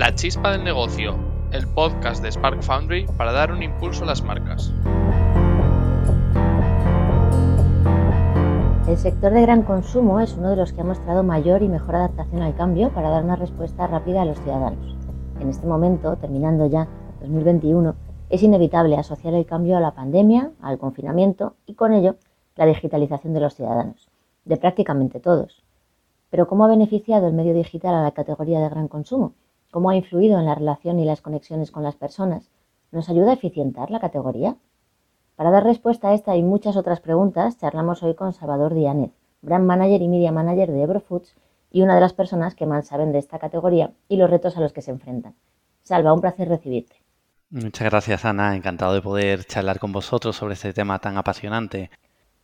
La chispa del negocio, el podcast de Spark Foundry para dar un impulso a las marcas. El sector de gran consumo es uno de los que ha mostrado mayor y mejor adaptación al cambio para dar una respuesta rápida a los ciudadanos. En este momento, terminando ya 2021, es inevitable asociar el cambio a la pandemia, al confinamiento y con ello la digitalización de los ciudadanos, de prácticamente todos. Pero ¿cómo ha beneficiado el medio digital a la categoría de gran consumo? ¿Cómo ha influido en la relación y las conexiones con las personas? ¿Nos ayuda a eficientar la categoría? Para dar respuesta a esta y muchas otras preguntas, charlamos hoy con Salvador Díanez, Brand Manager y Media Manager de Ebro Foods y una de las personas que más saben de esta categoría y los retos a los que se enfrentan. Salva, un placer recibirte. Muchas gracias, Ana. Encantado de poder charlar con vosotros sobre este tema tan apasionante.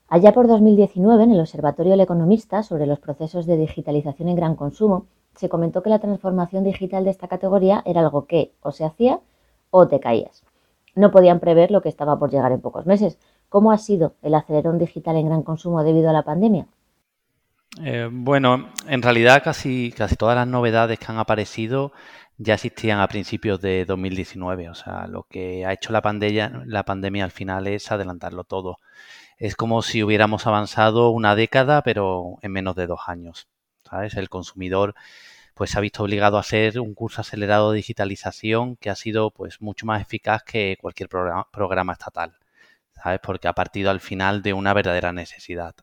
Allá por 2019, en el Observatorio El Economista sobre los procesos de digitalización en gran consumo, se comentó que la transformación digital de esta categoría era algo que o se hacía o te caías. No podían prever lo que estaba por llegar en pocos meses. ¿Cómo ha sido el acelerón digital en gran consumo debido a la pandemia? Eh, bueno, en realidad casi, casi todas las novedades que han aparecido ya existían a principios de 2019. O sea, lo que ha hecho la pandemia, la pandemia al final es adelantarlo todo. Es como si hubiéramos avanzado una década, pero en menos de dos años. ¿Sabes? El consumidor pues se ha visto obligado a hacer un curso acelerado de digitalización que ha sido pues mucho más eficaz que cualquier programa, programa estatal. ¿Sabes? Porque ha partido al final de una verdadera necesidad.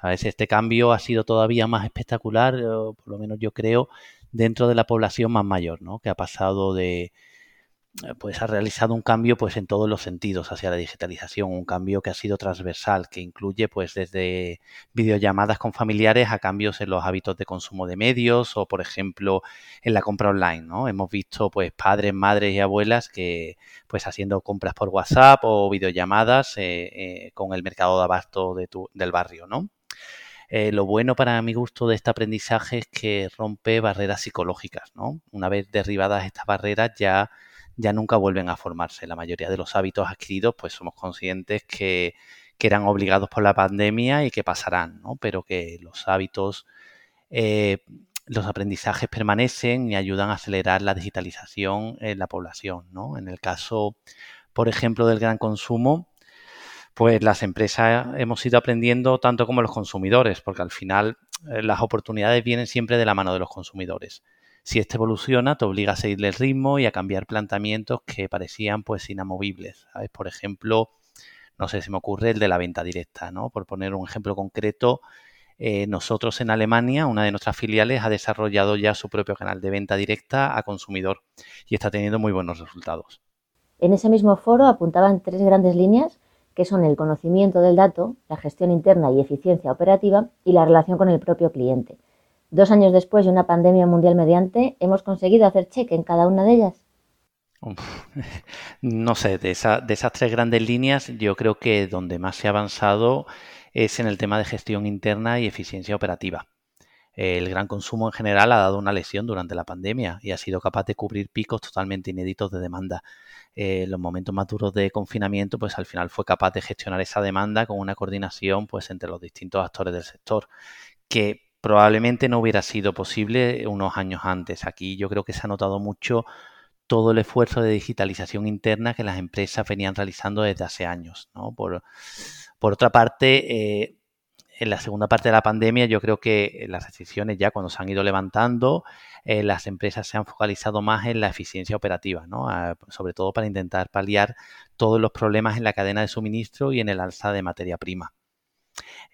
¿Sabes? Este cambio ha sido todavía más espectacular, por lo menos yo creo, dentro de la población más mayor, ¿no? Que ha pasado de, pues ha realizado un cambio pues en todos los sentidos hacia la digitalización, un cambio que ha sido transversal, que incluye pues desde videollamadas con familiares a cambios en los hábitos de consumo de medios o por ejemplo en la compra online, ¿no? Hemos visto pues padres, madres y abuelas que pues haciendo compras por WhatsApp o videollamadas eh, eh, con el mercado de abasto de tu, del barrio, ¿no? Eh, lo bueno para mi gusto de este aprendizaje es que rompe barreras psicológicas, ¿no? Una vez derribadas estas barreras ya, ya nunca vuelven a formarse. La mayoría de los hábitos adquiridos, pues somos conscientes que, eran obligados por la pandemia y que pasarán, ¿no? Pero que los hábitos, eh, los aprendizajes permanecen y ayudan a acelerar la digitalización en la población, ¿no? En el caso, por ejemplo, del gran consumo, pues las empresas hemos ido aprendiendo tanto como los consumidores, porque al final eh, las oportunidades vienen siempre de la mano de los consumidores. Si este evoluciona, te obliga a seguirle el ritmo y a cambiar planteamientos que parecían pues inamovibles. Por ejemplo, no sé, si me ocurre el de la venta directa, ¿no? Por poner un ejemplo concreto, eh, nosotros en Alemania, una de nuestras filiales, ha desarrollado ya su propio canal de venta directa a consumidor y está teniendo muy buenos resultados. En ese mismo foro apuntaban tres grandes líneas que son el conocimiento del dato, la gestión interna y eficiencia operativa y la relación con el propio cliente. Dos años después de una pandemia mundial mediante, ¿hemos conseguido hacer cheque en cada una de ellas? no sé, de, de esas tres grandes líneas, yo creo que donde más se ha avanzado es en el tema de gestión interna y eficiencia operativa. El gran consumo en general ha dado una lesión durante la pandemia y ha sido capaz de cubrir picos totalmente inéditos de demanda eh, los momentos más duros de confinamiento, pues al final fue capaz de gestionar esa demanda con una coordinación pues entre los distintos actores del sector, que probablemente no hubiera sido posible unos años antes. Aquí yo creo que se ha notado mucho todo el esfuerzo de digitalización interna que las empresas venían realizando desde hace años. Por, otra parte, eh, en la segunda parte de la pandemia yo creo que las restricciones ya cuando se han ido levantando, eh, las empresas se han focalizado más en la eficiencia operativa, ¿no? sobre todo para intentar paliar todos los problemas en la cadena de suministro y en el alza de materia prima.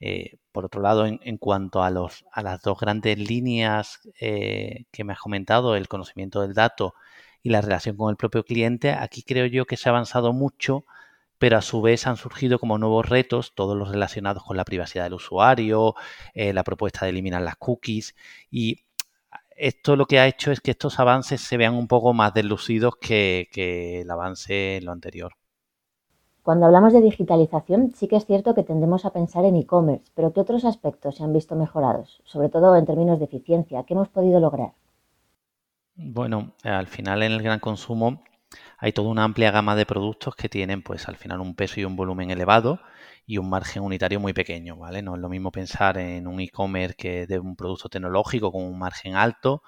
Eh, por otro lado, en, cuanto a, los, a las dos grandes líneas eh, que me has comentado, el conocimiento del dato y la relación con el propio cliente, aquí creo yo que se ha avanzado mucho pero a su vez han surgido como nuevos retos, todos los relacionados con la privacidad del usuario, eh, la propuesta de eliminar las cookies y esto lo que ha hecho es que estos avances se vean un poco más deslucidos que, que el avance en lo anterior. Cuando hablamos de digitalización, sí que es cierto que tendemos a pensar en e-commerce, pero ¿qué otros aspectos se han visto mejorados? Sobre todo en términos de eficiencia, ¿qué hemos podido lograr? Bueno, al final en el gran consumo hay toda una amplia gama de productos que tienen pues al final un peso y un volumen elevado y un margen unitario muy pequeño, ¿vale? No es lo mismo pensar en un e-commerce que de un producto tecnológico con un margen alto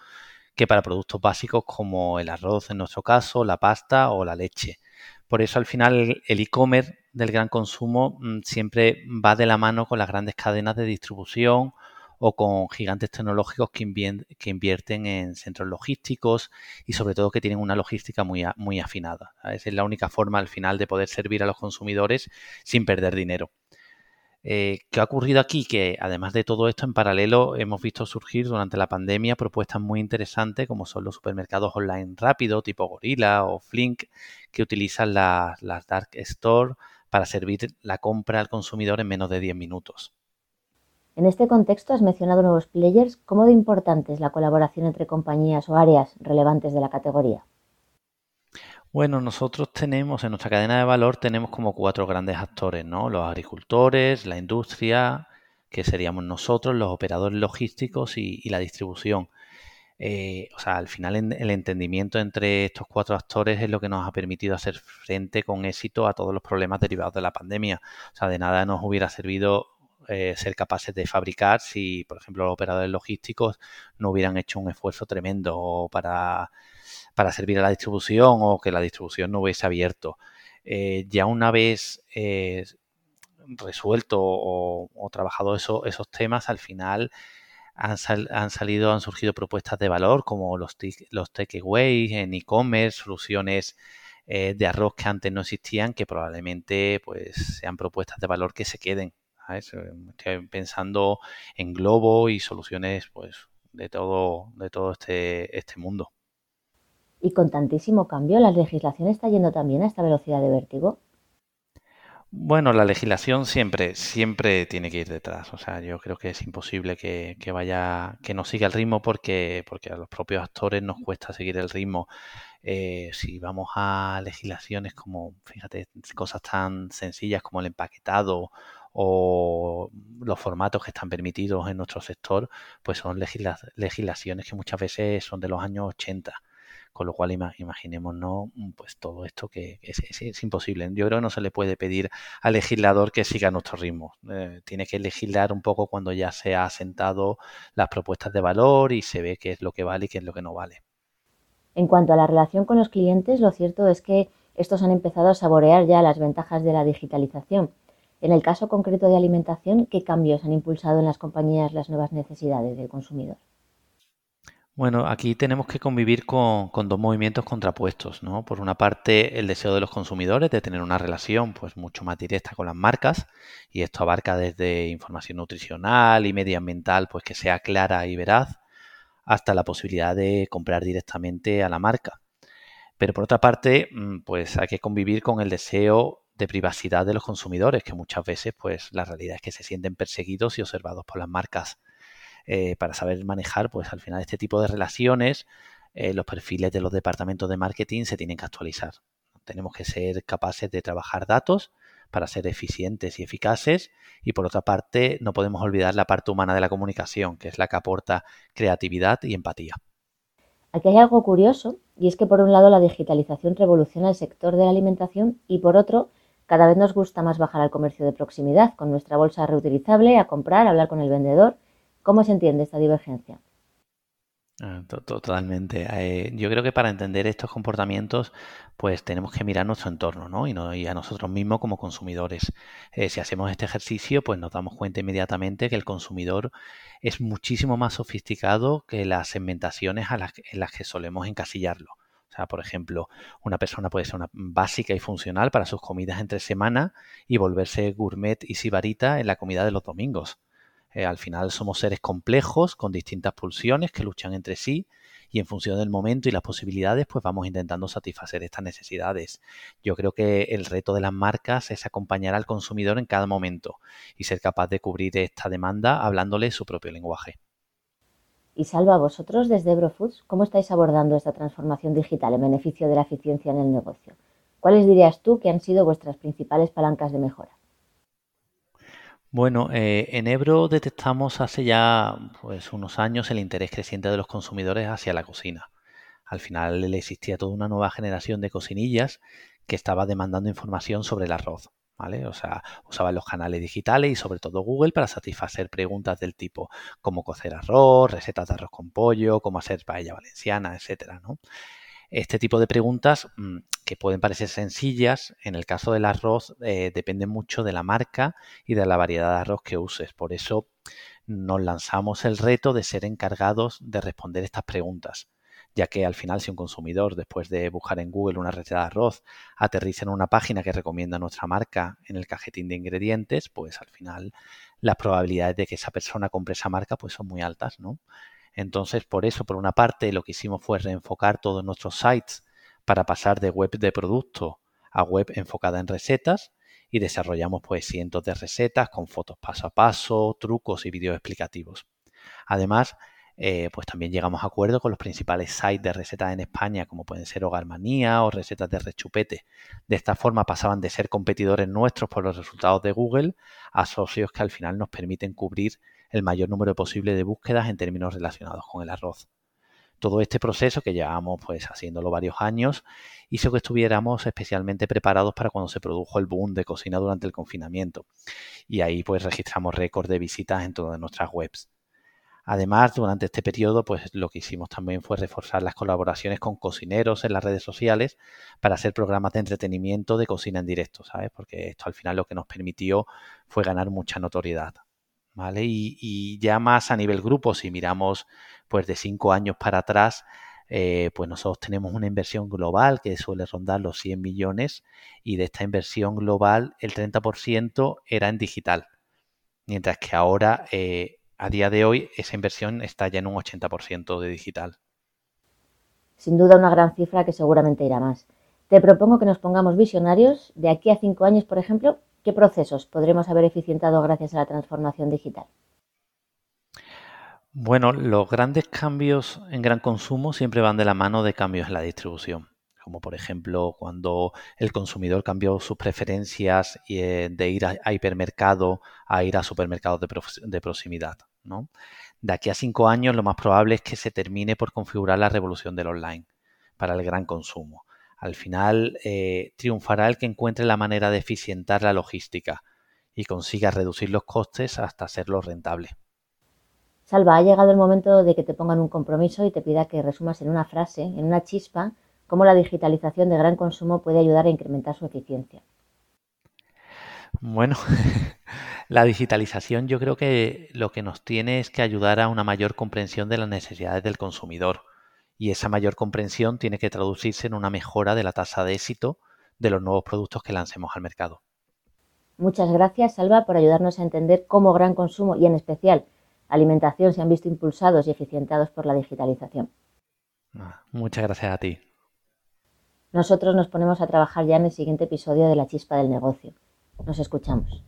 que para productos básicos como el arroz en nuestro caso, la pasta o la leche. Por eso al final el e-commerce del gran consumo mm, siempre va de la mano con las grandes cadenas de distribución o con gigantes tecnológicos que, invierten en centros logísticos y sobre todo que tienen una logística muy, muy afinada. Esa es la única forma al final de poder servir a los consumidores sin perder dinero. Eh, ¿Qué ha ocurrido aquí? Que además de todo esto, en paralelo hemos visto surgir durante la pandemia propuestas muy interesantes como son los supermercados online rápido tipo Gorilla o Flink que utilizan las Dark Store para servir la compra al consumidor en menos de 10 minutos. En este contexto has mencionado nuevos players. ¿Cómo de importante es la colaboración entre compañías o áreas relevantes de la categoría? Bueno, nosotros tenemos en nuestra cadena de valor tenemos como cuatro grandes actores, ¿no? Los agricultores, la industria, que seríamos nosotros, los operadores logísticos y, la distribución. Eh, o sea, al final el entendimiento entre estos cuatro actores es lo que nos ha permitido hacer frente con éxito a todos los problemas derivados de la pandemia. O sea, de nada nos hubiera servido eh, ser capaces de fabricar si, por ejemplo, los operadores logísticos no hubieran hecho un esfuerzo tremendo para, para servir a la distribución o que la distribución no hubiese abierto. Eh, ya una vez eh, resuelto o, trabajado esos temas, al final han, salido, han surgido propuestas de valor como los, los takeaways en e-commerce, soluciones de arroz que antes no existían, que probablemente pues sean propuestas de valor que se queden Estoy pensando en Globo y soluciones pues de todo, de todo este, este mundo. Y con tantísimo cambio, ¿la legislación está yendo también a esta velocidad de vértigo? Bueno, la legislación siempre, siempre tiene que ir detrás. O sea, yo creo que es imposible que, vaya, que no siga el ritmo porque, porque a los propios actores nos cuesta seguir el ritmo. Eh, si vamos a legislaciones como, fíjate, cosas tan sencillas como el empaquetado o los formatos que están permitidos en nuestro sector, pues son legislaciones que muchas veces son de los años 80. Con lo cual imaginémonos pues todo esto que es, imposible. Yo creo que no se le puede pedir al legislador que siga nuestro ritmo. Eh, tiene que legislar un poco cuando ya se ha asentado las propuestas de valor y se ve qué es lo que vale y qué es lo que no vale. En cuanto a la relación con los clientes, lo cierto es que estos han empezado a saborear ya las ventajas de la digitalización en el caso concreto de alimentación, ¿qué cambios han impulsado en las compañías las nuevas necesidades del consumidor? Bueno, aquí tenemos que convivir con, dos movimientos contrapuestos, ¿no? Por una parte, el deseo de los consumidores de tener una relación pues mucho más directa con las marcas, y esto abarca desde información nutricional y medioambiental, pues que sea clara y veraz, hasta la posibilidad de comprar directamente a la marca. Pero por otra parte, mm, pues hay que convivir con el deseo de privacidad de los consumidores, que muchas veces pues la realidad es que se sienten perseguidos y observados por las marcas. Eh, para saber manejar pues al final este tipo de relaciones, eh, los perfiles de los departamentos de marketing se tienen que actualizar. Tenemos que ser capaces de trabajar datos para ser eficientes y eficaces y por otra parte no podemos olvidar la parte humana de la comunicación, que es la que aporta creatividad y empatía. Aquí hay algo curioso y es que por un lado la digitalización revoluciona el sector de la alimentación y por otro cada vez nos gusta más bajar al comercio de proximidad, con nuestra bolsa reutilizable, a comprar, a hablar con el vendedor. ¿Cómo se entiende esta divergencia? Ah, totalmente. Eh, yo creo que para entender estos comportamientos, pues tenemos que mirar nuestro entorno, ¿no? Y, a nosotros mismos como consumidores. Eh, si hacemos este ejercicio, pues nos damos cuenta inmediatamente que el consumidor es muchísimo más sofisticado que las segmentaciones en las que solemos encasillarlo por ejemplo, una persona puede ser una básica y funcional para sus comidas entre semana y volverse gourmet y sibarita en la comida de los domingos. Eh, al final somos seres complejos con distintas pulsiones que luchan entre sí y en función del momento y las posibilidades pues vamos intentando satisfacer estas necesidades. Yo creo que el reto de las marcas es acompañar al consumidor en cada momento y ser capaz de cubrir esta demanda hablándole su propio lenguaje. Y Salva, vosotros desde Eurofoods, ¿cómo estáis abordando esta transformación digital en beneficio de la eficiencia en el negocio? ¿Cuáles dirías tú que han sido vuestras principales palancas de mejora? Bueno, eh, en Ebro detectamos hace ya pues, unos años el interés creciente de los consumidores hacia la cocina. Al final existía toda una nueva generación de cocinillas que estaba demandando información sobre el arroz. ¿vale? O sea, usaban los canales digitales y sobre todo Google para satisfacer preguntas del tipo cómo cocer arroz, recetas de arroz con pollo, cómo hacer paella valenciana, etcétera, ¿no? Este tipo de preguntas mm, que pueden parecer sencillas, en el caso del arroz eh, depende mucho de la marca y de la variedad de arroz que uses. Por eso nos lanzamos el reto de ser encargados de responder estas preguntas ya que al final si un consumidor después de buscar en Google una receta de arroz aterriza en una página que recomienda nuestra marca en el cajetín de ingredientes, pues al final las probabilidades de que esa persona compre esa marca pues son muy altas, ¿no? Entonces, por eso, por una parte, lo que hicimos fue reenfocar todos nuestros sites para pasar de web de producto a web enfocada en recetas y desarrollamos pues cientos de recetas con fotos paso a paso, trucos y vídeos explicativos. Además, eh, pues también llegamos a acuerdo con los principales sites de recetas en España, como pueden ser Hogarmanía o recetas de rechupete. De esta forma pasaban de ser competidores nuestros por los resultados de Google a socios que al final nos permiten cubrir el mayor número posible de búsquedas en términos relacionados con el arroz. Todo este proceso que llevamos pues haciéndolo varios años hizo que estuviéramos especialmente preparados para cuando se produjo el boom de cocina durante el confinamiento. Y ahí pues registramos récord de visitas en todas nuestras webs. Además, durante este periodo, pues lo que hicimos también fue reforzar las colaboraciones con cocineros en las redes sociales para hacer programas de entretenimiento de cocina en directo, ¿sabes? Porque esto al final lo que nos permitió fue ganar mucha notoriedad. ¿Vale? Y, ya más a nivel grupo, si miramos pues de cinco años para atrás, eh, pues nosotros tenemos una inversión global que suele rondar los 100 millones y de esta inversión global el 30% era en digital, mientras que ahora eh, a día de hoy esa inversión está ya en un 80% de digital. Sin duda una gran cifra que seguramente irá más. Te propongo que nos pongamos visionarios. De aquí a cinco años, por ejemplo, ¿qué procesos podremos haber eficientado gracias a la transformación digital? Bueno, los grandes cambios en gran consumo siempre van de la mano de cambios en la distribución como por ejemplo cuando el consumidor cambió sus preferencias eh, de ir a, hipermercado a ir a supermercados de, proximidad. ¿no? De aquí a cinco años lo más probable es que se termine por configurar la revolución del online para el gran consumo. Al final eh, triunfará el que encuentre la manera de eficientar la logística y consiga reducir los costes hasta hacerlo rentable. Salva, ha llegado el momento de que te pongan un compromiso y te pida que resumas en una frase, en una chispa, cómo la digitalización de gran consumo puede ayudar a incrementar su eficiencia. Bueno, la digitalización yo creo que lo que nos tiene es que ayudar a una mayor comprensión de las necesidades del consumidor y esa mayor comprensión tiene que traducirse en una mejora de la tasa de éxito de los nuevos productos que lancemos al mercado. Muchas gracias, Salva, por ayudarnos a entender cómo gran consumo y en especial alimentación se han visto impulsados y eficientados por la digitalización. Ah, muchas gracias a ti. Nosotros nos ponemos a trabajar ya en el siguiente episodio de La Chispa del Negocio. Nos escuchamos.